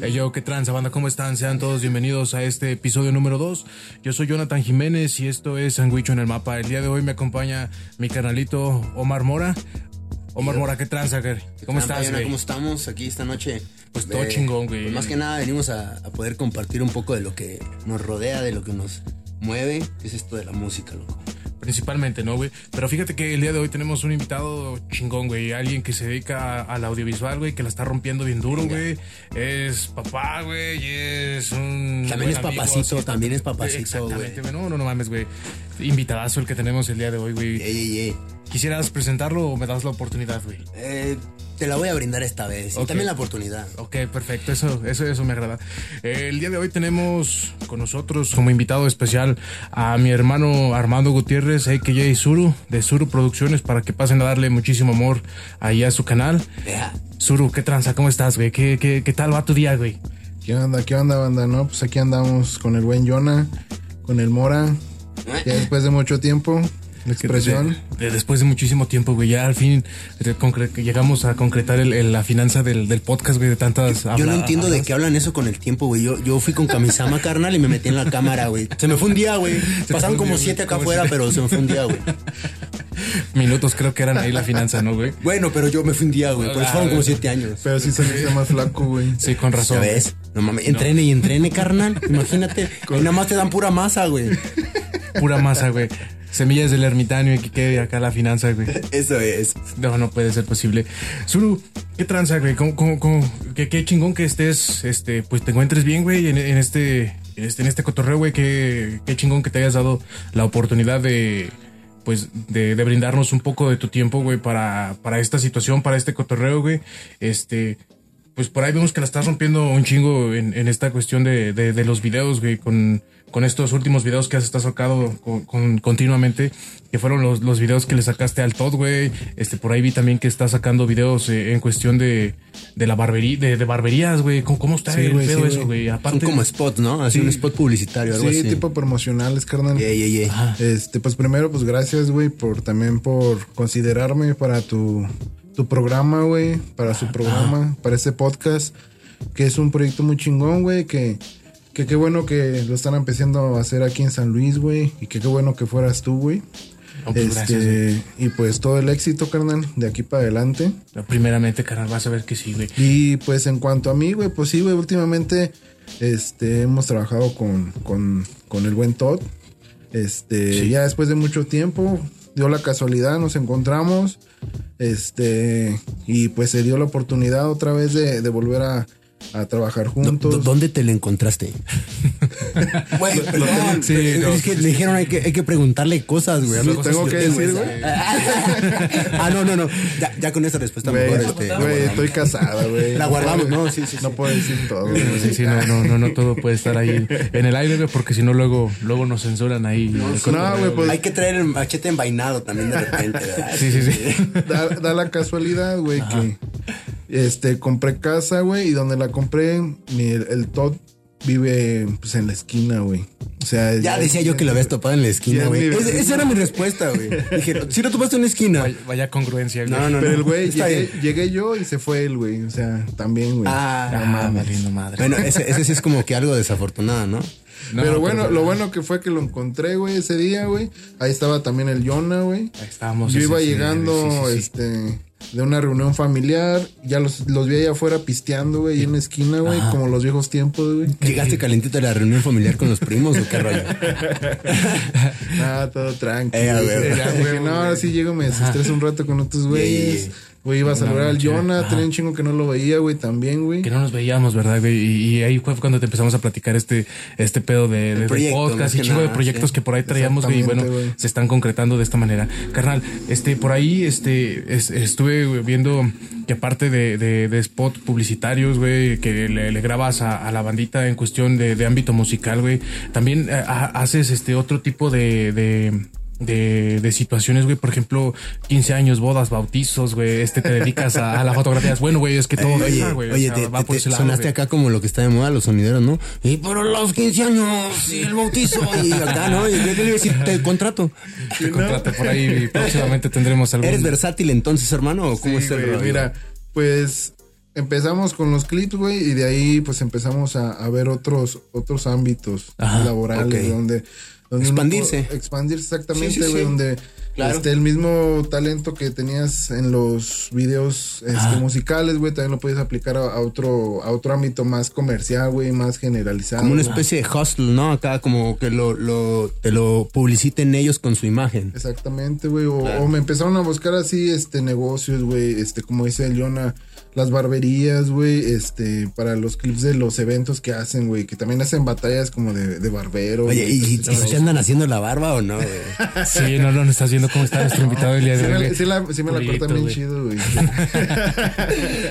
Hey yo, ¿qué tranza, banda? ¿Cómo están? Sean todos bienvenidos a este episodio número 2. Yo soy Jonathan Jiménez y esto es Sanguicho en el Mapa. El día de hoy me acompaña mi canalito Omar Mora. Omar Mora, ¿qué tranza, güey? ¿Cómo estás, güey? ¿Cómo estamos aquí esta noche? Pues todo chingón, güey. pues más que nada venimos a, a poder compartir un poco de lo que nos rodea, de lo que nos mueve, que es esto de la música, loco. Principalmente, ¿no, güey? Pero fíjate que el día de hoy tenemos un invitado chingón, güey. Alguien que se dedica al audiovisual, güey, que la está rompiendo bien duro, güey. Es papá, güey, y es un... También es amigo, papacito, también es papacito, güey. No, no, no mames, güey. Invitadazo el que tenemos el día de hoy, güey. Ey, ey, ey. ¿Quisieras presentarlo o me das la oportunidad, güey? Eh, te la voy a brindar esta vez. Y también la oportunidad. Ok, perfecto, eso, eso, eso me agrada. Eh, el día de hoy tenemos con nosotros como invitado especial a mi hermano Armando Gutiérrez, a.k.a. Suru, de Suru Producciones, para que pasen a darle muchísimo amor ahí a su canal. Vea. Suru, ¿qué tranza? ¿Cómo estás, güey? ¿Qué, qué, qué tal va tu día, güey? ¿Qué onda? ¿Qué onda, banda? No, pues aquí andamos con el buen Jonah, con el Mora. Ya después de mucho tiempo, la expresión. De- de- después de muchísimo tiempo, güey, ya al fin eh, llegamos a concretar el- el- la finanza del, del podcast, güey, de tantas... Yo no entiendo de qué hablan eso con el tiempo, güey. Yo, yo fui con Kamisama, carnal, y me metí en la cámara, güey. Se me fue un día, güey. Pasaron como día, siete acá afuera, pero se me fue un día, güey. Minutos creo que eran ahí la finanza, ¿no, güey? Bueno, pero yo me fui un día, güey. Pero Ah, fueron como siete años. Pero sí saliste más flaco, güey. Sí, con razón. ¿Ya ves? No mames, entrene y entrene, carnal. Imagínate. Y nada más te dan pura masa, güey. Pura masa, güey. Semillas del ermitaño y que quede acá la finanza, güey. Eso es. No, no puede ser posible. Zuru, ¿qué tranza, güey? ¿Cómo, cómo, cómo- qué, qué chingón que estés, este, pues te encuentres bien, güey, en, en este, en este, en este cotorreo, güey. Qué, qué chingón que te hayas dado la oportunidad de, pues, de, de brindarnos un poco de tu tiempo, güey, para, para esta situación, para este cotorreo, güey. Este, pues por ahí vemos que la estás rompiendo un chingo en, en esta cuestión de, de, de los videos, güey, con, con estos últimos videos que has estado sacado con, con- continuamente, que fueron los, los videos que le sacaste al Todd, güey. Este, por ahí vi también que estás sacando videos eh, en cuestión de, de la barbería, de, de barberías, güey. ¿Cómo, cómo está Sí, el güey, pedo sí, eso, güey. güey? Son Aparte, como spots, ¿no? Así Sí. un spot publicitario, algo Sí, así. tipo promocionales, carnal. Ey, ey, ey. Este, pues primero, pues gracias, güey, por también por considerarme para tu, tu programa, güey, para su programa, para este podcast, que es un proyecto muy chingón, güey, que, que qué bueno que lo están empezando a hacer aquí en San Luis, güey, y que qué bueno que fueras tú, güey. No, pues, gracias, Este, y pues todo el éxito, carnal, de aquí para adelante. primeramente, carnal, vas a ver que sí, güey. Y pues en cuanto a mí, güey, pues sí, güey, últimamente este, hemos trabajado con, con, con el buen Todd. Este, ya después de mucho tiempo, dio la casualidad, nos encontramos. Este, y pues se dio la oportunidad otra vez de, de volver a, a trabajar juntos. ¿Dónde te lo encontraste? Güey, perdón, sí, pero no. es que le dijeron hay que, hay que preguntarle cosas, güey. Sí, tengo que decir, güey. ah, no, no, no. Ya, ya con esta respuesta Güey, mejor este, güey, guardamos. estoy casada, güey. La guardamos, no, sí, sí, sí. No puedo decir todo, güey. Sí, sí, no, no, no, no todo puede estar ahí en el aire, güey, porque si no luego, luego nos censuran ahí. No, güey, pues Hay que traer el machete envainado también de repente, ¿verdad? Sí, sí, sí. da, da la casualidad, güey, que este compré casa, güey, y donde la compré, mi- el, el Todd vive pues en la esquina, güey. O sea, Ya decía yo que lo habías topado en la esquina, güey. Esa era mi respuesta, güey. Dije, si lo topaste en la esquina. Vaya, vaya congruencia, güey. No, no, Pero no. el güey, llegué, yo y se fue él, güey. O sea, también, güey. Ah, Ah, mames. valiendo madre. Bueno, ese, ese sí es como que algo desafortunado, ¿no? No, pero bueno, lo bueno que fue que lo encontré, güey, ese día, güey. Ahí estaba también el Yona, güey. Ahí estábamos. Yo iba llegando, sí, sí, sí. este, de una reunión familiar. Ya los, los vi allá afuera pisteando, güey, ahí en la esquina, güey, como los viejos tiempos, güey. ¿Llegaste calentito a la reunión familiar con los primos o qué rollo? Ah, todo tranquilo. Eh, a ver. No, ahora sí llego, me desestreso un rato con otros güeyes. yeah. Güey, iba a saludar al. Jonah, tenía un chingo que no lo veía, güey, también, güey. Que no nos veíamos, ¿verdad, güey? Y, y ahí fue cuando te empezamos a platicar este, este pedo de, de- proyecto, podcast y chingo de proyectos sí. que por ahí traíamos, güey. Y bueno, se están concretando de esta manera. Carnal, este, por ahí, este, es- estuve viendo que aparte de, de, de spot publicitarios, güey, que le, le grabas a, a la bandita en cuestión de, de ámbito musical, güey, también eh, ha- haces este otro tipo de, de de, situaciones, güey, por ejemplo, 15 años, bodas, bautizos, güey, este te dedicas a, a la fotografía. Bueno, güey, es que todo oye, deja, güey. o oye, sea, te, va te- por te ese lado, sonaste güey. acá como lo que está de moda, los sonideros, ¿no? Y por los 15 años y el bautizo y acá, ¿no? Y yo le iba a decir, te contrato. Te contrato por ahí y próximamente tendremos algún... ¿Eres versátil entonces, hermano? ¿O cómo Sí, es el güey? Mira, pues empezamos con los clips, güey, y de ahí pues empezamos a, a ver otros otros ámbitos Ajá, laborales ok. donde, donde uno Expandirse. expandirse exactamente, Sí, sí, güey, sí. donde Claro. este el mismo talento que tenías en los videos este, Ajá. musicales, güey, también lo puedes aplicar a, a otro a otro ámbito más comercial, güey, más generalizado. Como una güey. especie de hustle, ¿no? Acá como que lo, lo, te lo publiciten ellos con su imagen. Exactamente, güey. O, Claro. o me empezaron a buscar así, este, negocios, güey. Este, como dice el Jonah, las barberías, güey. Este, para los clips de los eventos que hacen, güey. Que también hacen batallas como de, de barbero. Oye, ¿y, y este, se andan haciendo la barba o no? güey? Sí, no, no, no estás viendo cómo está nuestro invitado el día de hoy. sí la- sí me la cortan bien chido, güey.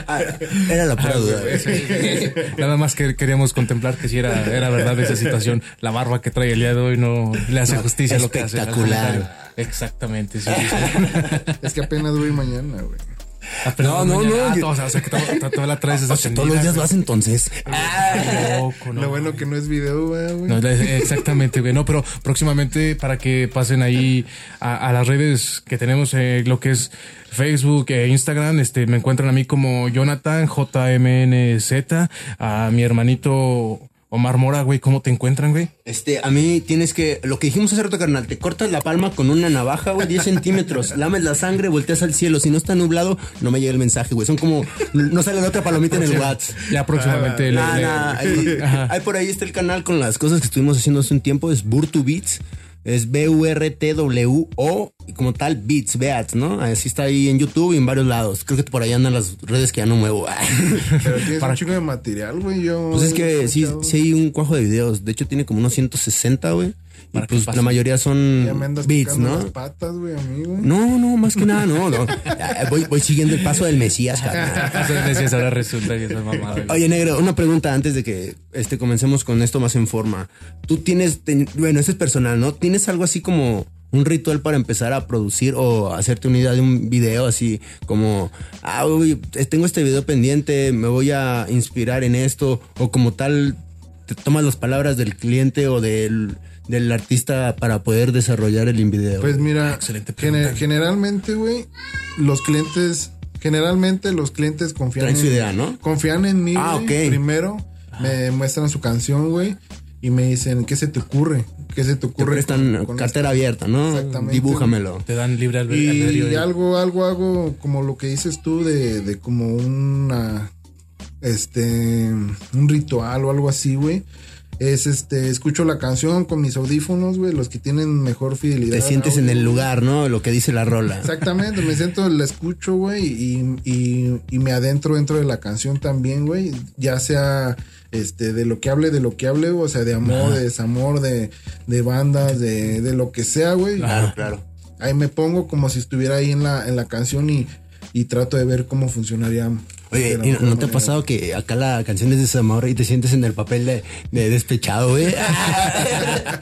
Ah, Era la pura duda. güey. Nada más que queríamos contemplar que si era, era verdad esa situación. La barba que trae el día de hoy no le hace justicia a lo que hace. espectacular. Exactamente, sí. es que apenas voy mañana, güey. No, no, mañana- no, ah, yo- o sea, o sea, que toda la traes O sea, todos los días lo hace entonces. Loco, no, Lo bueno que no es video, güey. güey. No, exactamente, güey. No, pero próximamente para que pasen ahí a, a las redes que tenemos, eh, lo que es Facebook e Instagram, este, me encuentran a mí como Jonathan JMNZ, a mi hermanito Omar Mora, güey, ¿cómo te encuentran, güey? Este, a mí tienes que, lo que dijimos hace rato, carnal, te cortas la palma con una navaja, güey, 10 centímetros, lames la sangre, volteas al cielo. Si no está nublado, no me llega el mensaje, güey. Son como, no sale la otra palomita en el WhatsApp. Ya próximamente. le- Nah, le- nah, ahí, Ajá. ahí por ahí está el canal con las cosas que estuvimos haciendo hace un tiempo, es Burtu Beats. Es B-U-R-T-W-O y como tal Beats, Beats, ¿no? Así está ahí en YouTube y en varios lados. Creo que por ahí andan las redes que ya no muevo. Pero tienes un chico de material, güey. Yo. Pues es que sí, sí hay un cuajo de videos. De hecho, tiene como unos 160, güey. Y Para pues la mayoría son Ya me andas beats, ¿no? las patas, güey. No, no, más que nada, no, Voy, voy siguiendo el paso del Mesías, cabrón. Entonces decías, ahora resulta que es mamada. Oye, negro, una pregunta antes de que este, comencemos con esto más en forma. Tú tienes, ten- bueno, eso es personal, ¿no? ¿Tienes algo así como un ritual para empezar a producir o hacerte una idea de un video así como, ah, uy, tengo este video pendiente, me voy a inspirar en esto o como tal, te tomas las palabras del cliente o del, del artista para poder desarrollar el video? Pues mira, Excelente generalmente, güey, los clientes, generalmente los clientes confían Traen en su idea, ¿no? Confían en mí, Ah. Primero me muestran su canción, güey, y me dicen, ¿qué se te ocurre? ¿Qué se te te ocurre? prestan con- con cartera abierta, ¿no? Exactamente. Dibújamelo. Te dan libre albe- albedrío. Y de- algo, algo hago como lo que dices tú de, de como una, este, un ritual o algo así, güey. Es este, escucho la canción con mis audífonos, güey, los que tienen mejor fidelidad. Te sientes en el lugar, ¿no? Lo que dice la rola. Exactamente, me siento, la escucho, güey, y, y, y me adentro dentro de la canción también, güey. Ya sea este, de lo que hable, de lo que hable, o sea, de amor, de desamor, de, de bandas, de, de lo que sea, güey. Claro, claro. Ahí me pongo como si estuviera ahí en la, en la canción y, y trato de ver cómo funcionaría. Oye, ¿y no, no te ha pasado que acá la canción es de desamor y te sientes en el papel de, de despechado, güey?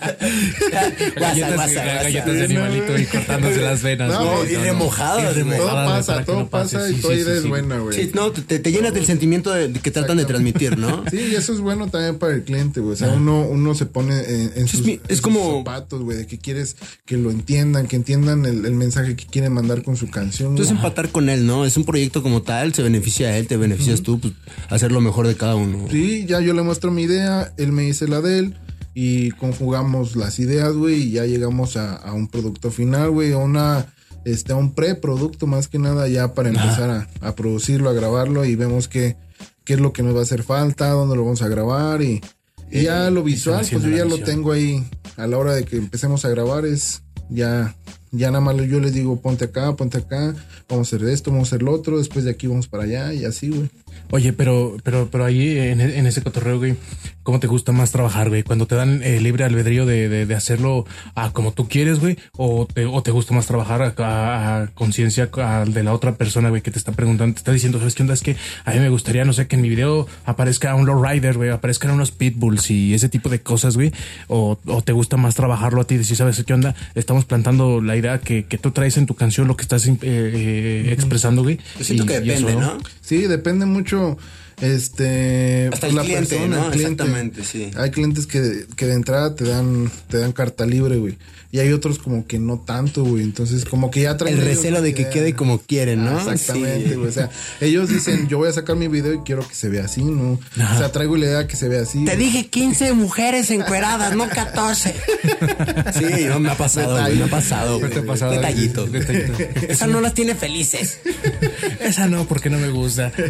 Galletas, galletas de animalito y cortándose las venas. No, güey. y remojadas, Y Todo pasa, todo no pasa y Sí, toda sí, idea sí, es sí. buena, güey. Sí, no, te, te llenas del sentimiento de, de que tratan de transmitir, ¿no? Sí, y eso es bueno también para el cliente, güey. O sea, uno, uno se pone en, en sus, es mi- en es sus como- zapatos, güey, de que quieres que lo entiendan, que entiendan el, el mensaje que quieren mandar con su canción. Entonces güey. empatar con él, ¿no? Es un proyecto como tal, se beneficia a él, te beneficias tú, pues hacer lo mejor de cada uno. Sí, ya yo le muestro mi idea, él me dice la de él y conjugamos las ideas, güey, y ya llegamos a, a un producto final, güey, a una este a un preproducto más que nada ya para empezar a, a producirlo, a grabarlo y vemos qué qué es lo que nos va a hacer falta, dónde lo vamos a grabar y, y ya lo visual, pues yo ya lo tengo ahí a la hora de que empecemos a grabar es ya ya nada más yo les digo ponte acá, ponte acá, vamos a hacer esto, vamos a hacer lo otro, después de aquí vamos para allá y así, güey. Oye, pero, pero, pero ahí en, en ese cotorreo, güey, ¿cómo te gusta más trabajar, güey? Cuando te dan eh, libre albedrío de, de, de hacerlo a como tú quieres, güey, o te, o te gusta más trabajar a, a- a conciencia de la otra persona, güey, que te está preguntando, te está diciendo, ¿sabes qué onda? Es que a mí me gustaría, no sé, que en mi video aparezca un lowrider, güey, aparezcan unos pitbulls y ese tipo de cosas, güey, o, o te gusta más trabajarlo a ti, decir, ¿sabes qué onda? Estamos plantando la idea que, que tú traes en tu canción, lo que estás eh, eh, expresando, güey. Yo siento y- que depende, ¿no? Sí, depende mucho. Este, Hasta pues, el cliente, ¿no? el cliente. Exactamente, sí. Hay clientes que, que de entrada te dan, te dan carta libre, güey. Y hay otros como que no tanto, güey. Entonces, como que ya traen. El recelo de que idea. quede como quieren, ¿no? Ah, exactamente, Sí. güey. O sea, ellos dicen, yo voy a sacar mi video y quiero que se vea así, ¿no? O sea, traigo la idea que se vea así. Te güey. dije 15 mujeres encueradas, no 14. Sí, no, me ha pasado, güey, me ha pasado. Detallito. Detallito. Esa no las tiene felices. Esa no, porque no me gusta.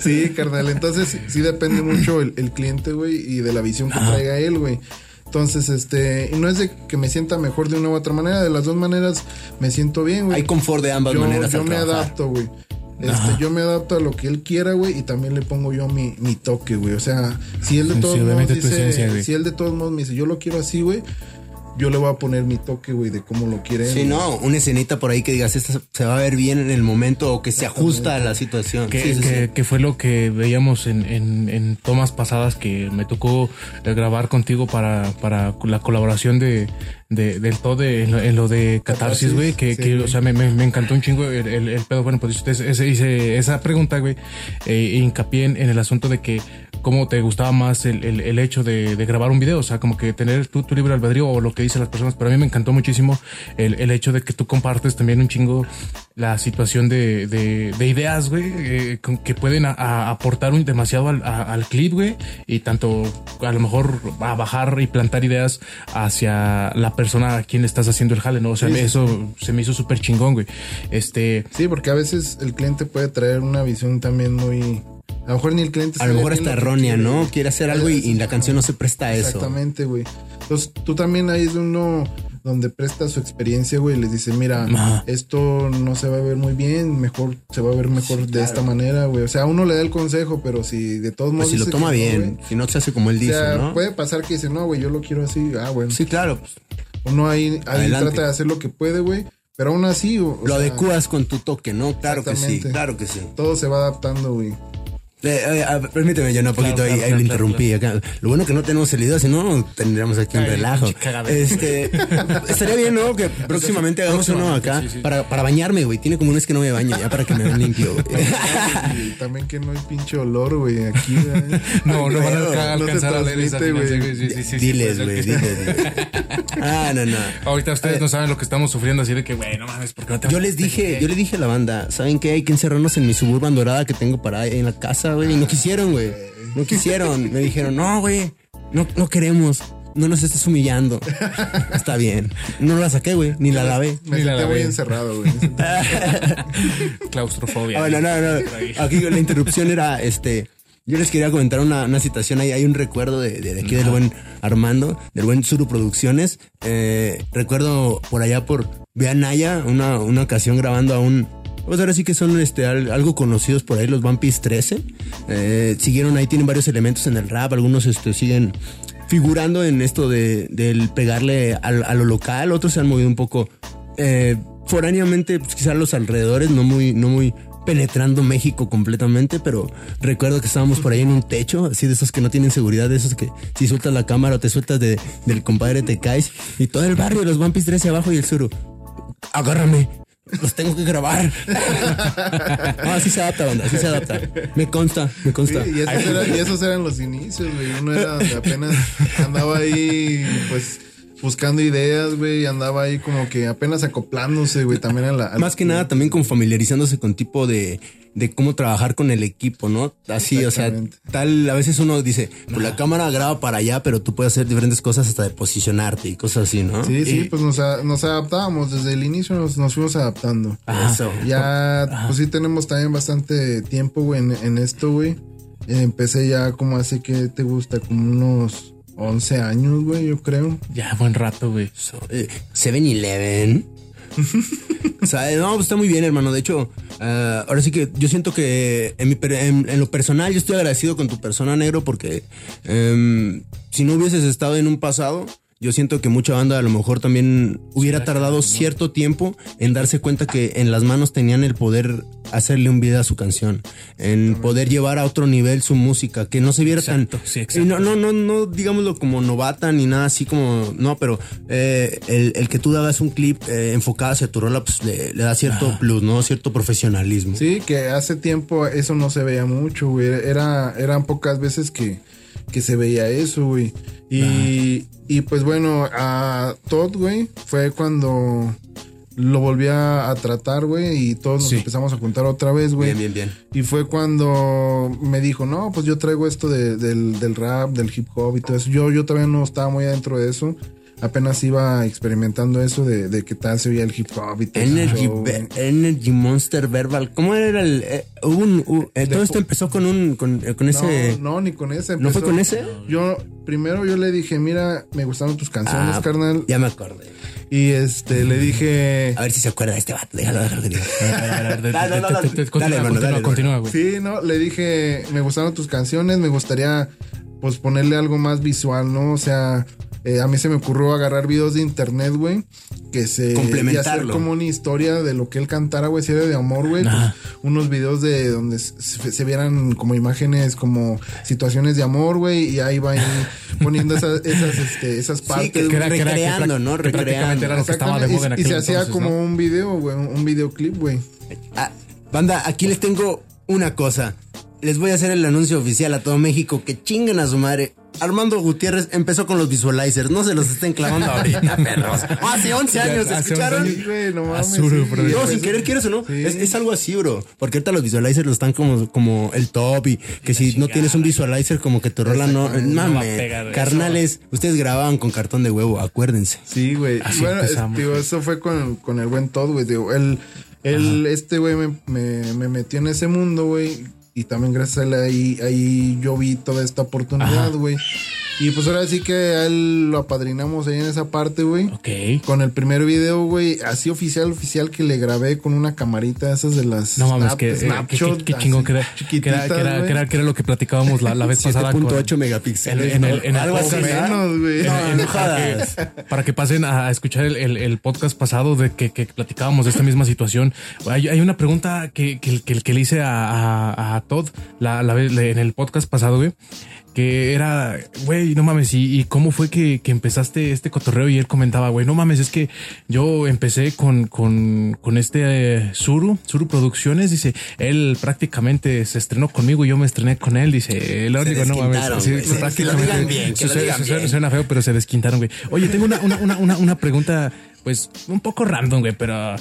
Sí, carnal. Entonces, sí depende mucho el, el cliente, güey, y de la visión que traiga él, güey. Entonces, este, no es de que me sienta mejor de una u otra manera, de las dos maneras me siento bien, güey. Hay confort de ambas yo, maneras. yo me trabajar. adapto, güey. Este, yo me adapto a lo que él quiera, güey, y también le pongo yo mi, mi toque, güey. O sea, si él de todos sí, modos dice, esencia, si él de todos modos me dice, yo lo quiero así, güey, yo le voy a poner mi toque, güey, de cómo lo quiere. Sí, no, una escenita por ahí que digas, esta se va a ver bien en el momento o que se ajusta a la situación. Que, Sí, sí, que- sí. que fue lo que veíamos en, en, en tomas pasadas que me tocó eh, grabar contigo para, para la colaboración de, de- del todo de- en, lo, en lo de Catarsis, güey. Que, sí, que, o sea, me, me, me encantó un chingo el, el, el pedo. Bueno, pues hice esa pregunta, güey. eh, e hincapié en, en el asunto de que cómo te gustaba más el, el, el hecho de, de grabar un video. O sea, como que tener tu, tu libre albedrío o lo que dicen las personas. Pero a mí me encantó muchísimo el, el hecho de que tú compartes también un chingo la situación de, de, de ideas, güey, eh, con- que pueden a- a aportar un, demasiado al, a- al clip, güey, y tanto a lo mejor a bajar y plantar ideas hacia la persona a quien le estás haciendo el jale, ¿no? O sea, Sí, sí, eso se me hizo súper chingón, güey. Este, Sí, porque a veces el cliente puede traer una visión también muy. A lo mejor ni el cliente A lo mejor está errónea, ¿no? Quiere hacer algo y, y la canción no se presta a eso. Exactamente, güey. Entonces, tú también ahí es uno donde presta su experiencia, güey, y les dice, mira, Ajá. esto no se va a ver muy bien, mejor se va a ver mejor de esta manera, güey. O sea, uno le da el consejo, pero si de todos modos Pues si lo toma no, bien, güey, si no se hace como él o dice, sea, ¿no? puede pasar que dice, no, güey, yo lo quiero así. Ah, bueno. Sí, claro. pues, Uno ahí, ahí trata de hacer lo que puede, güey. Pero aún así, o- o lo sea, adecuas con tu toque, ¿no? Claro que sí, claro que sí. todo se va adaptando, güey. Eh, eh, permíteme, yo un poquito Claro, ahí, claro, ahí lo claro, interrumpí. acá. Lo bueno que no tenemos el video, si no tendríamos aquí un Ay, relajo. Este, estaría bien, ¿no? Que próximamente hagamos uno acá sí, sí. Para, para bañarme, güey. Tiene como un mes que no me baño, ya para que me vean limpio, güey. También que no hay pinche olor, güey, aquí, güey. no, no van a No alcanzar a leer esa. Sí, diles, puede güey, diles. Ah, no, no. Ahorita ustedes no saben lo que estamos sufriendo, así de que, güey, no mames, porque no te Yo les dije, yo le dije a la banda, ¿saben qué? Hay que encerrarnos en mi suburban dorada que tengo para en la casa, güey. Y no quisieron, güey. No quisieron. Me dijeron, no, güey. No, no queremos. No nos estés humillando. Está bien. No la saqué, güey. Ni la lavé. Me Ni la lavé. encerrado, güey. claustrofobia. Ah, bueno, no, no. Ahí. Aquí la interrupción era, este, yo les quería comentar una, una situación ahí. Hay un recuerdo de, de- de aquí del buen Armando, del buen Suru Producciones. Eh, recuerdo por allá por Naya, una, una ocasión grabando a un, pues ahora sí que son este, al- algo conocidos por ahí, los Vampis 13. Eh, siguieron ahí, tienen varios elementos en el rap, algunos este, siguen figurando en esto de, del pegarle a lo local, otros se han movido un poco eh, foráneamente, pues, quizás los alrededores, no muy, no muy penetrando México completamente, pero recuerdo que estábamos por ahí en un techo, así de esos que no tienen seguridad, de esos que si sueltas la cámara o te sueltas de, del compadre te caes, y todo el barrio, los Vampis 13 abajo y el suru, agárrame. Los tengo que grabar. Ah, sí se adapta, banda, sí se adapta. Me consta, me Sí, consta. y, esos eran, y esos eran los inicios, güey. Uno era donde apenas andaba ahí, pues, buscando ideas, güey. Andaba ahí como que apenas acoplándose, güey, también a la... a Más la- que nada también como familiarizándose con tipo de, de cómo trabajar con el equipo, ¿no? Así, o sea, Exactamente. tal, a veces uno dice, pues la cámara graba para allá, pero tú puedes hacer diferentes cosas hasta de posicionarte y cosas así, ¿no? Sí, sí, Y- pues nos, a- nos adaptábamos. Desde el inicio nos, nos fuimos adaptando. Ajá. Eso. Ya, pues sí tenemos también bastante tiempo, güey, en, en esto, güey. Empecé ya como hace que te gusta, como unos 11 años, güey, yo creo. Ya, buen rato, güey. So, eh, 7-Eleven. o sea, no, pues está muy bien, hermano. De hecho, ah, ahora sí que yo siento que en, mi per- en- en lo personal yo estoy agradecido con tu persona negro porque em, si no hubieses estado en un pasado, yo siento que mucha banda a lo mejor también hubiera tardado cierto tiempo en darse cuenta que en las manos tenían el poder hacerle un video a su canción, en poder llevar a otro nivel su música, que no se viera Exacto, tan... sí, y exacto. no, no, no, no, digámoslo como novata ni nada así como... No, pero eh, el, el que tú hagas un clip eh, enfocado hacia tu rola, pues le, le da cierto plus, ¿no? Cierto profesionalismo. Sí, que hace tiempo eso no se veía mucho, güey. Era, eran pocas veces que, que se veía eso, güey. Y, y pues bueno, a Todd, güey, fue cuando lo volví a, a tratar, güey, y todos nos empezamos a juntar otra vez, güey. Bien, bien, bien. Y fue cuando me dijo, no, pues yo traigo esto de- del, del rap, del hip hop y todo eso. Yo, yo todavía no estaba muy adentro de eso. Apenas iba experimentando eso de, de qué tal se veía el hip hop y todo Energy. Energy Monster Verbal. ¿Cómo era el...? eh, un, eh, todo esto empezó con un... Con, eh, con ese... No, no, ni con ese. ¿No fue con ese? Yo, primero yo le dije, mira, me gustaron tus canciones, Ah, carnal. Ya me acordé. Y este, le dije, A ver si se acuerda de este vato. Déjalo, déjalo que de- no, no, dale, continúa, güey. sí, no, le dije, me gustaron tus canciones, me gustaría, pues, ponerle algo más visual, ¿no? O sea, eh, a mí se me ocurrió agarrar videos de internet, güey, que se... Y hacer como una historia de lo que él cantara, güey, si era de amor, güey. pues, unos videos de donde se, se vieran como imágenes, como situaciones de amor, güey, y ahí va poniendo esas, esas, este, esas partes. que güey. era- que era- que recreando, ¿no? que prácticamente era lo que estaba de Exactamente, moda en y- aquel y, se hacía como ¿no? un video, güey, un, un videoclip, güey. Ah, banda, aquí les tengo una cosa. Les voy a hacer el anuncio oficial a todo México que chinguen a su madre. Armando Gutiérrez empezó con los visualizers. No se los estén clavando ahorita, perros. Hace 11 años, hace 11 ¿escucharon? años. Sí, güey, no sin querer quieres o no. Sí. Es, es algo así, bro. Porque ahorita los visualizers los están como, como el top y que si no tienes un visualizer como que tu rola no... Mame, carnales, ustedes grababan con cartón de huevo, acuérdense. Sí, güey. Bueno, empezamos, eso fue con, con el buen Todd, güey. Digo, él, él este güey me, me, me metió en ese mundo, güey. Y también gracias a él ahí, ahí yo vi toda esta oportunidad, güey. Y pues ahora sí que a él lo apadrinamos ahí en esa parte, güey. Ok. Con el primer video, güey, así oficial, oficial que le grabé con una camarita esas de las No mames, Snap- que, eh, que, Snapshot, que- que chingón que era, que era, chiquititas, que era, que era, que era lo que platicábamos la, la vez pasada. con- 7.8 megapíxeles. En- en el- en Algo así, menos, güey. No, jodas. para que pasen a escuchar el, el- el podcast pasado de que, que platicábamos de esta misma situación. Hay, hay una pregunta que, que, que, que le hice a, a, a Todd la, la vez en el podcast pasado, güey. Que era, güey, no mames, ¿y, y cómo fue que, que empezaste este cotorreo? Y él comentaba, güey, no mames, es que yo empecé con, con, con este eh, Suru, Suru Producciones, dice, él prácticamente se estrenó conmigo y yo me estrené con él, dice, el único, no mames. Sí, prácticamente, que lo digan bien, que lo suena- feo, pero se desquintaron, güey. Oye, tengo una, una, una, una, una pregunta, pues, un poco random, güey, pero.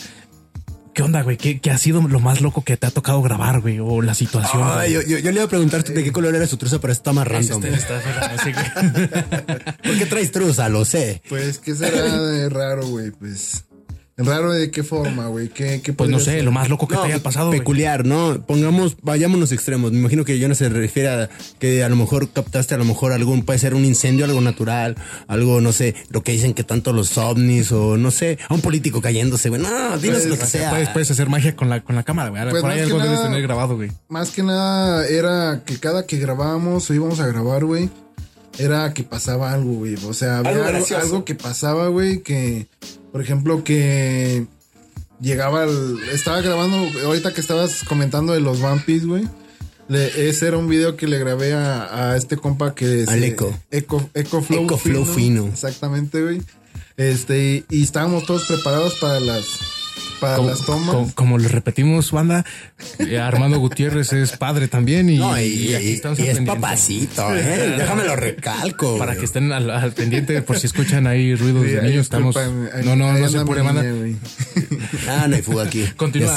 ¿Qué onda, güey? ¿Qué, qué ha sido lo más loco que te ha tocado grabar, güey? O la situación. Ay, güey? yo, yo- yo le iba a preguntar de qué color era su truza, pero está más random. está- güey. ¿Por qué traes truza? Lo sé. Pues, ¿qué será de raro, güey? Pues, ¿raro de qué forma, güey? ¿Qué, qué Pues no sé, ser? lo más loco que No, te haya pasado, peculiar, ¿no? Pongamos, vayámonos extremos. Me imagino que yo no se refiere a que a lo mejor captaste a lo mejor algún, puede ser un incendio, algo natural, algo, no sé, lo que dicen que tanto los ovnis o no sé, a un político cayéndose, güey. No, dinos Pues, lo que sea. Puedes, puedes hacer magia con la, con la cámara, güey. Pues Por ahí más que algo debes nada- tener grabado, güey. Más que nada era que cada que grabábamos o íbamos a grabar, güey, era que pasaba algo, güey. O sea, había Algo algo, gracioso. algo que pasaba, güey, que, por ejemplo, que llegaba el... Estaba grabando, ahorita que estabas comentando de los Vampis, güey. le- ese era un video que le grabé a, a este compa que Al se- Eco. Eco, Eco Flow, Eco Flow Fino. Exactamente, güey. Este, y, y estábamos todos preparados para las, para Como, las tomas. como, como les repetimos, banda, eh, Armando Gutiérrez es padre también y, No, y, y aquí y- estamos y al es papacito, ¿eh? Déjame lo recalco. Para güey. que estén al, al pendiente por si escuchan ahí ruidos Sí, de niños. Estamos. No, no, no se mi banda. Ah, no hay fuga aquí. Continúa.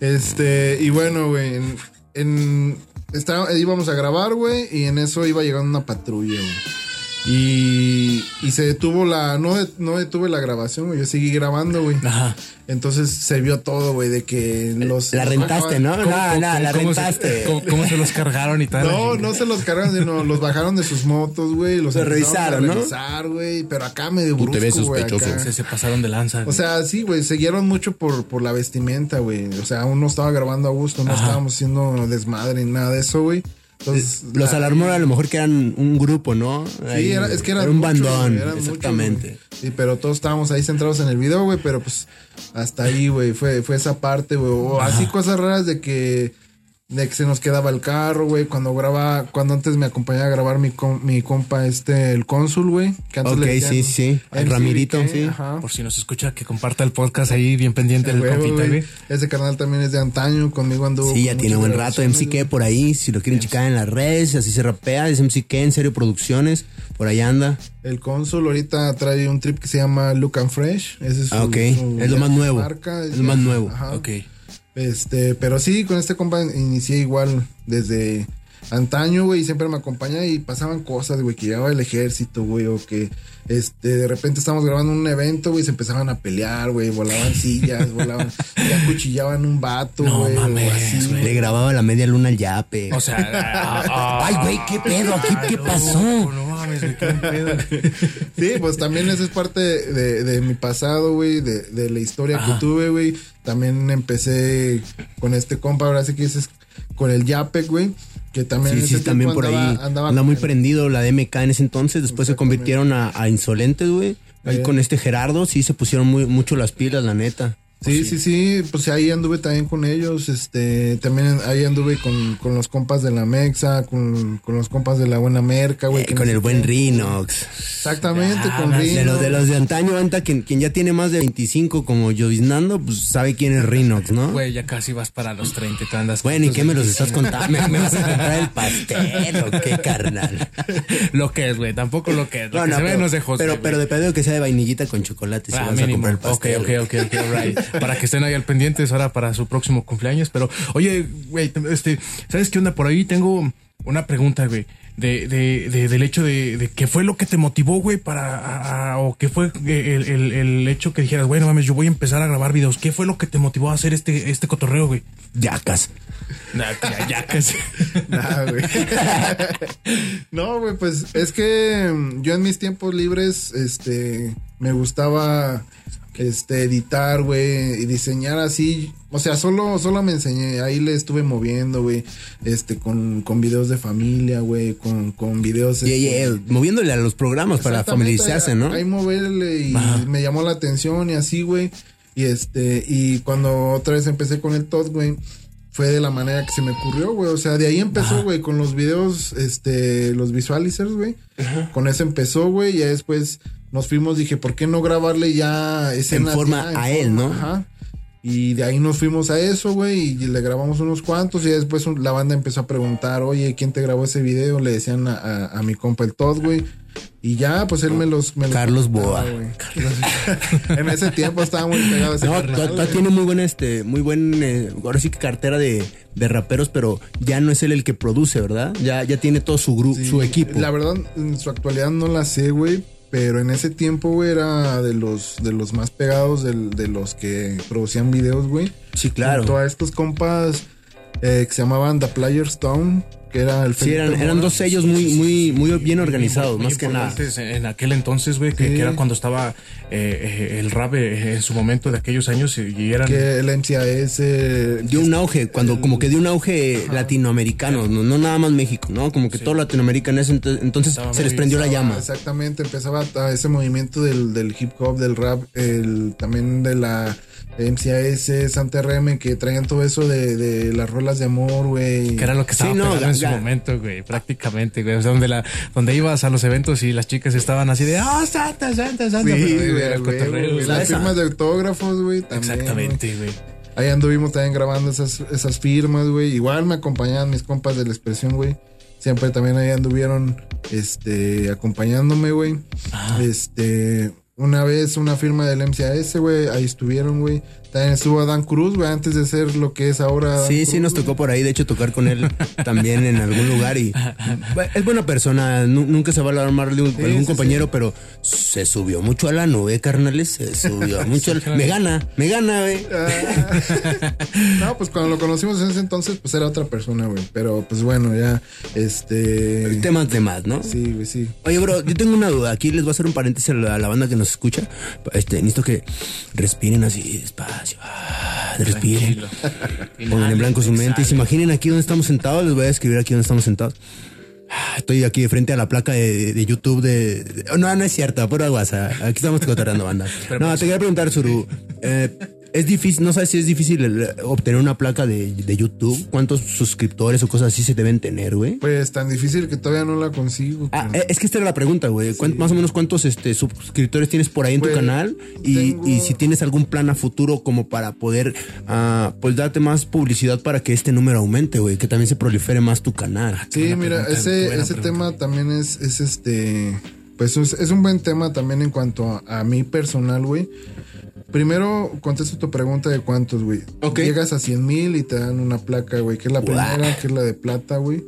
Este, y bueno, güey, en, en- está- íbamos a grabar, güey, y en eso iba llegando una patrulla, güey. Y, y se detuvo la, no, de- no detuve la grabación, güey, yo seguí grabando, güey. Ajá. Entonces se vio todo, güey, de que los... La rentaste, ¿no? No, ¿Cómo- no, la ¿Cómo rentaste. se, cómo, cómo se los cargaron y tal? No, no se los cargaron, sino los bajaron de sus motos, güey. Los Lo revisaron, ¿no? revisar, güey, pero acá medio Tú te ves sospechoso. Se, se pasaron de lanza. O sea, sí, güey, se guiaron mucho por, por la vestimenta, güey. O sea, aún no estaba grabando a gusto, no Ajá. estábamos haciendo desmadre ni nada de eso, güey. Entonces, Los la- Alarmor a lo mejor que eran un grupo, ¿no? Sí, era, es que eran era un bandón, exactamente. sí, pero todos estábamos ahí centrados en el video, güey, pero pues hasta ahí, güey, fue, fue esa parte, güey. O así cosas raras de que, de que se nos quedaba el carro, güey, cuando grababa, cuando antes me acompañaba a grabar mi, com- mi compa, este, el cónsul, güey. Que antes Ok, le decían sí, sí, el Ramirito, sí. Ajá. Por si nos escucha, que comparta el podcast ahí bien pendiente del Huevo, compita, güey. Ese canal también es de antaño, conmigo anduvo. Sí, ya tiene buen rato. MCK por ahí, si lo quieren checar en las redes, así se rapea. Es MCK en serio producciones, por ahí anda. El cónsul ahorita trae un trip que se llama Look and Fresh. Ese es su, Ah, ok. su- Es lo más nuevo. marca, Es lo más nuevo. Ajá. Ok. Este, pero sí, con este compa inicié igual desde antaño, güey, siempre me acompaña y pasaban cosas, güey, que llegaba el ejército, güey, o que este, de repente estábamos grabando un evento, güey, se empezaban a pelear, güey, volaban sillas, volaban, ya acuchillaban un vato, No güey, o mames, así, güey. Le grababa la media luna al yape. O sea, ah, Ay, güey, ¿qué pedo? ¿Aquí qué no, pasó? Mames, qué pedo. Sí, pues también eso es parte de, de mi pasado, güey, de, de la historia Ajá. que tuve, güey. También empecé con este compa, ahora sí que dices, con el Yapec, güey, que también Sí, en sí, ese también por ahí. andaba- andaba anda con muy el- prendido la DMK en ese entonces. Después se convirtieron a, a Insolentes, güey. Ahí con este Gerardo, sí, se pusieron muy, mucho las pilas, la neta. Sí, sí, sí, pues ahí anduve también con ellos, este, también ahí anduve con, con los compas de la Mexa, con, con los compas de la Buena Merca, güey. Eh, con el buen. Rinox. Exactamente, Ah, con de Rino. De los de los de antaño, anta, quien, quien ya tiene más de 25 como Joviznando, pues sabe quién es Rinox, ¿no? Güey, ya casi vas para los 30, te andas. Bueno, ¿y qué me los estás 25. contando? ¿Me, me vas a comprar el pastel o qué, carnal? Lo que es, güey, tampoco lo que es. Lo No, que no, se ve pero, no se jode, pero, pero de pedo que sea de vainillita con chocolate si Ah, vas a comprar el Ok, pastel. ok, ok, ok, right. Para que estén ahí al pendientes ahora para su próximo cumpleaños. Pero, oye, güey, este, ¿sabes qué onda? Por ahí tengo una pregunta, güey. De, de, de- del hecho de, de qué fue lo que te motivó, güey, para, a- a- o qué fue el, el, el hecho que dijeras, bueno, mames, yo voy a empezar a grabar videos. ¿Qué fue lo que te motivó a hacer este, este cotorreo, güey? Yacas. Nah, ya, ya casi. Nah, güey. no, güey, pues es que yo en mis tiempos libres, este, me gustaba, este, editar, güey, y diseñar así. O sea, solo, solo me enseñé, ahí le estuve moviendo, güey, este, con, con videos de familia, güey, con, con videos. Yeah, este, yeah, moviéndole a los programas para familiarizarse, ¿no? Ahí moverle y me llamó la atención y así, güey. Y este, y cuando otra vez empecé con el Todd, güey, fue de la manera que se me ocurrió, güey. O sea, de ahí empezó, güey, con los videos, este, los visualizers, güey. Con eso empezó, güey. Y después nos fuimos, dije, ¿por qué no grabarle ya escenas? forma ya a él, ¿no? Ajá. Y de ahí nos fuimos a eso, güey, y le grabamos unos cuantos. Y después la banda empezó a preguntar, oye, ¿quién te grabó ese video? Le decían a, a- a mi compa el Todd, güey. Y ya, pues él me los. Me los Carlos contaba, Boa. güey. en ese tiempo estaba muy pegado ese No, carnal, güey. tiene muy buen, este, muy buen, eh, ahora sí que cartera de, de raperos, pero ya no es él el que produce, ¿verdad? Ya, ya tiene todo su grupo, Sí, su equipo. La verdad, en su actualidad no la sé, güey. Pero en ese tiempo, güey, era de los, de los más pegados de los que producían videos, güey. Sí, claro. Junto a estos compas eh, que se llamaban The Player Stone, que era el Sí, eran, eran dos sellos muy, muy, muy bien organizados, Muy más que nada. En en aquel entonces, güey, que, Sí. que era cuando estaba eh, eh, el rap eh, en su momento de aquellos años y- eran... Que el MCAS. eh, Dio un auge, cuando como que dio un auge latinoamericano, no, no nada más México, ¿no? Como que todo Latinoamérica en ese entonces Estaba se les prendió la llama. Exactamente, empezaba a ese movimiento del, del hip hop, del rap, el, también de la MCAS, Santa RM, que traían todo eso de, de las rolas de amor, güey. Que era lo que estaba Sí, no, en su momento, güey, prácticamente, güey. O sea, donde, la, donde ibas a los eventos y las chicas estaban así de, ah, santa, santa, santa. Sí, pero, güey, era el cotorreo. Las Esa- firmas de autógrafos, güey, también. güey. Exactamente, güey. Ahí anduvimos también grabando esas, esas firmas, güey. Igual me acompañaban mis compas de la expresión, güey. Siempre también ahí anduvieron, este, acompañándome, güey. Ah. Este, una vez una firma del MCAS, güey, ahí estuvieron, güey. También estuvo Adán Cruz, güey, antes de ser lo que es ahora. Adán Sí, Cruz, sí, nos tocó por ahí, de hecho, tocar con él también en algún lugar y es buena persona, nu- nunca se va a alarmar de un- algún sí, compañero, pero se subió mucho a la nube, carnales, se subió mucho. al- me gana, me gana, güey. Ah. no, pues cuando lo conocimos en ese entonces, pues era otra persona, güey. Pero pues bueno, ya, este. Temas de más, ¿no? Sí, güey, sí. Oye, bro, yo tengo una duda. Aquí les voy a hacer un paréntesis a la, a la banda que nos escucha. Este, necesito que respiren así despacio. Ah, respiren. Pongan en blanco su mente y se imaginen aquí donde estamos sentados. Les voy a escribir aquí donde estamos sentados. Ah, Estoy aquí de frente a la placa de, de YouTube de, de- No, no es cierto, pura guasa. Aquí estamos cotorreando banda. No, te quería preguntar, Suru. eh, es difícil, no sabes si es difícil el- obtener una placa de, de YouTube. ¿Cuántos suscriptores o cosas así se deben tener, güey? Pues tan difícil que todavía no la consigo. Ah, eh, es que esta era la pregunta, güey. ¿Cuánto- Más o menos cuántos este, suscriptores tienes por ahí en tu Pues, canal y, tengo- y si tienes algún plan a futuro como para poder, ah, pues darte más publicidad para que este número aumente, güey, que también se prolifere más tu canal. Sí, mira, pregunta, ese, ese pregunta. tema también es, es este. Pues es, es un buen tema también en cuanto a, a mí personal, güey. Primero, contesto tu pregunta de cuántos, güey. Ok. Llegas a 100 mil y te dan una placa, güey, que es la primera, que es la de plata, güey.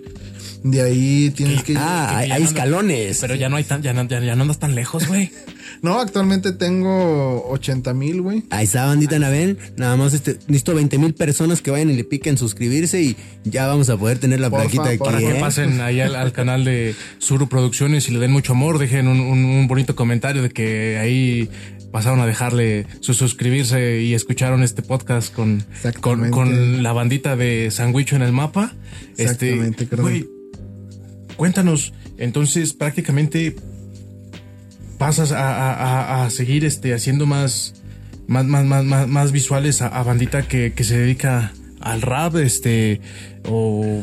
De ahí tienes que... Ah, hay, ya hay no- escalones. Pero ya no hay tan, ya no, ya, ya no andas tan lejos, güey. No, actualmente tengo 80 mil, güey. Ahí está, bandita Naven. Nada más este, necesito 20 mil personas que vayan y le piquen suscribirse y ya vamos a poder tener la Porfa, plaquita aquí, para Para que ¿eh? pasen ahí al, al canal de Suru Producciones y le den mucho amor, dejen un, un- un bonito comentario de que ahí pasaron a dejarle su suscribirse y escucharon este podcast con, con, Exactamente. con la bandita de Sandwicho en el mapa. Exactamente, este, carnal. güey, cuéntanos, entonces prácticamente pasas a, a- a- a seguir este haciendo más más más más más, más visuales a, a bandita que, que se dedica al rap este o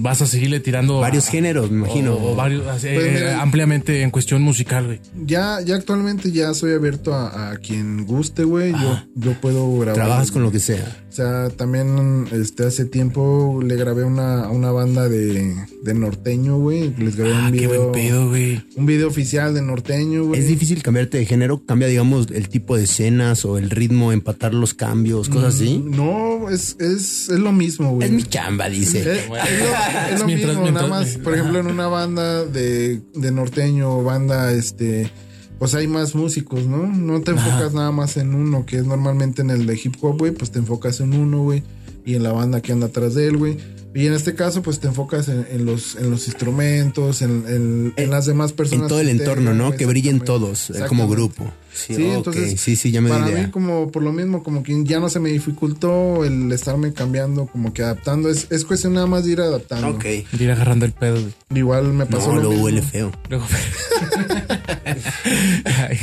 vas a seguirle tirando Varios a- géneros, me imagino. o, o varios así, Pues eh, ampliamente en cuestión musical güey Ya, ya actualmente ya soy abierto a, a quien guste, güey. Yo, yo puedo grabar. Trabajas con lo que sea. O sea, también este hace tiempo le grabé una, a una banda de, de norteño, güey. Les grabé ah un qué video. buen pedo güey Un video oficial de norteño, güey. Es difícil cambiarte de género, cambia, digamos, el tipo de escenas o el ritmo, empatar los cambios, cosas así. No, es, es, es lo mismo, güey. Es mi chamba, dice. es lo, es lo Mientras- mismo, mientras- nada más, por ejemplo, en una banda de, de norteño o banda, este, pues hay más músicos, ¿no? No te enfocas nada más en uno, que es normalmente en el de hip hop, güey, pues te enfocas en uno, güey, y en la banda que anda atrás de él, güey. Y en este caso, pues te enfocas en, en los, en los instrumentos, en, en- en las demás personas. En todo el entorno, ¿no? Que brillen todos, eh, como grupo. Sí, Sí, ok. entonces, sí, sí, ya me di para idea. mí como por lo mismo, como que ya no se me dificultó el estarme cambiando, como que adaptando, es, es cuestión nada más de ir adaptando. Ok. de ir agarrando el pedo. Igual me pasó No, lo lo mismo. huele feo. Luego- Ay.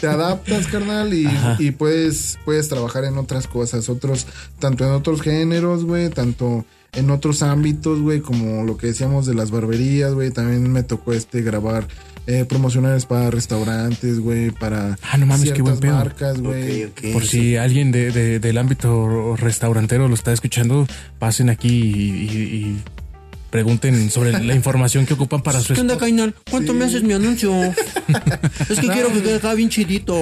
Te adaptas, carnal, y, y puedes, puedes trabajar en otras cosas, otros, tanto en otros géneros, güey, tanto en otros ámbitos, güey, como lo que decíamos de las barberías, güey, también me tocó este grabar eh, promocionales para restaurantes, güey, para Ah, no mames, qué buen pedo. marcas, güey. Ok, ok. Por si alguien de, de- del ámbito restaurantero lo está escuchando, pasen aquí y, y- y pregunten sobre la información que ocupan para su ¿Qué onda. Cainal? ¿Cuánto me haces mi anuncio? es que quiero que quede acá bien chidito.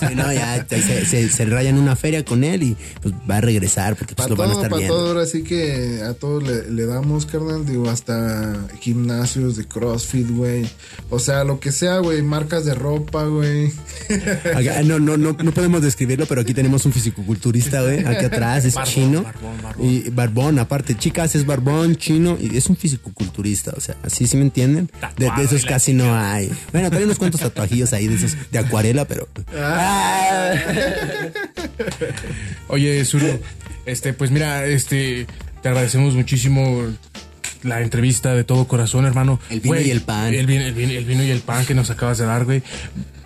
Sí, no, ya se, se, se raya en una feria con él y pues va a regresar porque pues lo van a estar para viendo. todo, ahora sí que a todos le, le damos, carnal, digo, hasta gimnasios de CrossFit, güey. O sea, lo que sea, güey, marcas de ropa, güey. No, no, no, no podemos describirlo, pero aquí tenemos un fisicoculturista, güey. Aquí atrás es Barbón, chino. barbón, barbón. Y barbón, aparte, chicas, es barbón, chino y es un fisicoculturista. O sea, así sí me entienden. De, de esos casi no hay. Bueno, trae unos cuantos tatuajillos ahí de esos de acuarela, pero. Ah. Oye, Zuru, este, pues mira, este, te agradecemos muchísimo la entrevista de todo corazón, hermano. El vino y el pan. El, vino- el vino- el vino y el pan que nos acabas de dar, güey.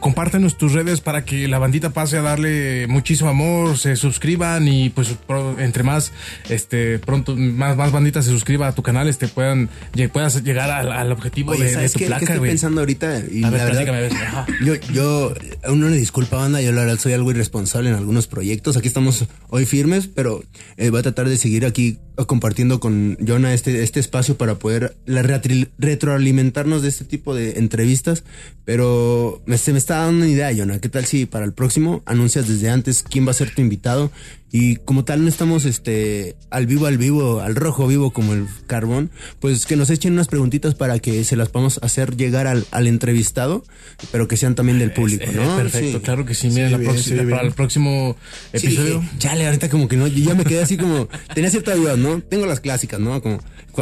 Compártenos tus redes para que la bandita pase a darle muchísimo amor, se suscriban y pues entre más, este, pronto, más, más banditas se suscriba a tu canal, este, puedan, puedas llegar al, al objetivo Oye, de, de ¿sabes tu qué, qué placa, estoy güey. pensando ahorita? Y A la ver, verdad. Yo, yo, uno le disculpa, banda, yo la verdad soy algo irresponsable en algunos proyectos. Aquí estamos hoy firmes, pero eh, voy a tratar de seguir aquí compartiendo con Jonah este, este espacio para poder la retroalimentarnos de este tipo de entrevistas. Pero me, se me está dando una idea, Jonah. ¿Qué tal si para el próximo anuncias desde antes quién va a ser tu invitado? Y como tal no estamos este al vivo, al vivo, al rojo vivo como el carbón, pues que nos echen unas preguntitas para que se las podamos hacer llegar al, al entrevistado, pero que sean también del público, Eh, ¿no? perfecto, Sí. claro que sí. Mira, la bien, próxima- sí, para el próximo Sí, episodio. dije, chale, ahorita como que no, yo ya me quedé así como, tenía cierta duda, ¿no? Tengo las clásicas, ¿no? Como,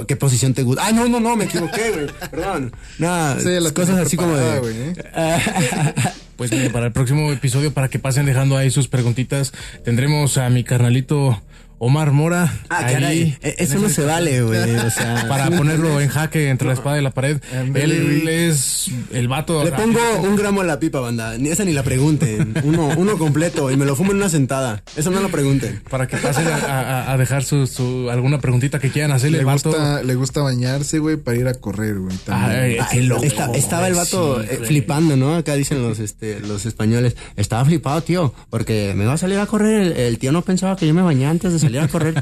¿qué posición te gusta? Ah, no, no, no, me equivoqué, güey, perdón. Nada, Sí, la cosas así como de... ¿eh? Pues mire, para el próximo episodio, para que pasen dejando ahí sus preguntitas, tendremos a mi carnalito Omar Mora. Ah, caray. E-, eso no se vale, güey. O sea, para ponerlo en jaque entre la espada y la pared. Él es el vato. Le pongo un gramo a la pipa, banda. Ni esa ni la pregunten. Uno, uno completo y me lo fumo en una sentada. Eso no lo pregunten. Para que pasen a, dejar su, alguna preguntita que quieran hacerle. Le, gusta, le gusta bañarse, güey, para ir a correr, güey. estaba el vato eh, flipando, ¿no? Acá dicen los, este, los españoles. Estaba flipado, tío, porque me va a salir a correr. El, tío no pensaba que yo me bañé antes de salir a correr,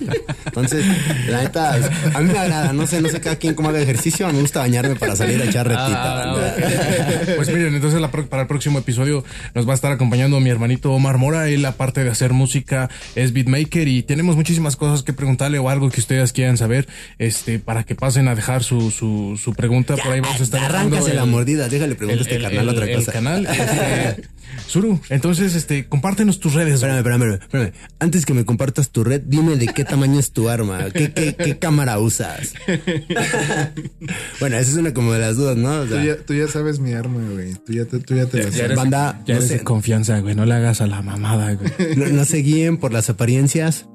Entonces, la neta, a mí me agrada, no sé, no sé cada quien cómo haga ejercicio, me gusta bañarme para salir a echar retita. Ah, pues miren, entonces para el próximo episodio nos va a estar acompañando mi hermanito Omar Mora, él aparte de hacer música es beatmaker y tenemos muchísimas cosas que preguntarle o algo que ustedes quieran saber, este, para que pasen a dejar su, su, pregunta, por ahí vamos a estar. Arráncase la mordida, déjale preguntar a este canal otra cosa. El canal, este, Suru, entonces, este, compártenos tus redes. Espérame, espérame, espérame. Antes que me compartas tu red, dime de qué tamaño es tu arma, qué, qué, qué cámara usas. bueno, esa es una como de las dudas, ¿no? tú, ya, sabes mi arma, güey. Tú ya te, tú ya te la sabes. Banda, ya eres de confianza, güey. No le hagas a la mamada, güey. No, no se guíen por las apariencias.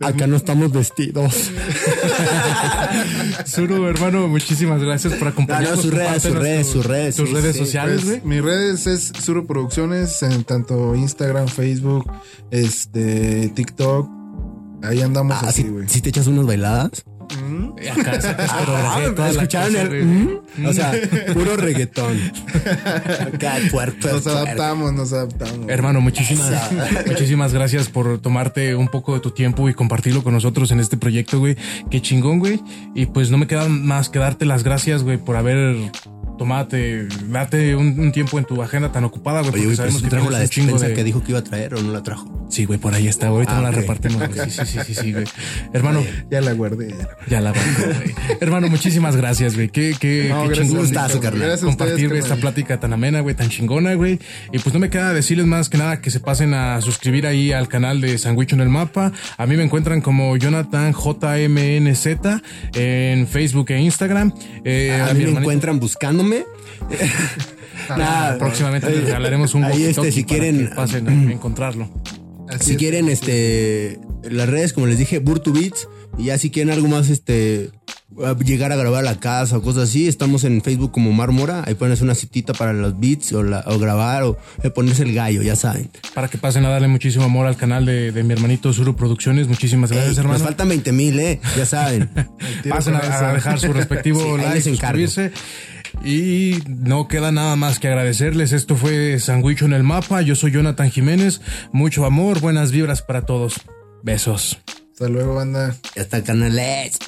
Acá no estamos vestidos. Suru, hermano, muchísimas gracias por acompañarnos. sus redes, sus redes, sus redes. Tus redes sociales, pues, güey. mis redes es Suru Producciones en tanto Instagram, Facebook, este, TikTok. Ahí andamos ah, así, güey. Si, te echas unas bailadas. Acá ah, ¿Escucharon el? O sea, puro reggaetón. Acá, puerto, nos adaptamos, nos adaptamos. Hermano, muchísimas, muchísimas gracias por tomarte un poco de tu tiempo y compartirlo con nosotros en este proyecto, güey. Qué chingón, güey. Y pues no me queda más que darte las gracias, güey, por haber tomate, date un, tiempo en tu agenda tan ocupada, güey. porque sabemos que trajo la despensa de... que dijo que iba a traer o no la trajo. Sí, güey, por ahí está, güey. Ahorita ah, no la repartimos, güey. Sí, sí, sí, sí, güey. Hermano. Ya la guardé. Ya la guardé, güey. Hermano, muchísimas gracias, güey. Qué, qué, no, qué chingón carnal. Compartir esta plática tan amena, güey, tan chingona, güey. Y pues no me queda decirles más que nada que se pasen a suscribir ahí al canal de Sandwich en el Mapa. A mí me encuentran como Jonathan JMNZ en Facebook e Instagram. Eh, a, mí me encuentran buscándome Nada, próximamente les regalaremos un ahí este, si quieren pasen a encontrarlo. si quieren este las redes como les dije Burtu Beats y ya si quieren algo más este llegar a grabar a la casa o cosas así, estamos en Facebook como Marmora, ahí pones una citita para los beats o, grabar o ponerse el gallo, ya saben. Para que pasen a darle muchísimo amor al canal de, mi hermanito Suru Producciones, muchísimas gracias hermano. Nos faltan 20 mil, eh, ya saben. pasen a, dejar su respectivo like, suscribirse. Y no queda nada más que agradecerles. Esto fue Sandwich en el Mapa. Yo soy Jonathan Jiménez. Mucho amor, buenas vibras para todos. Besos. Hasta luego, banda. hasta canales.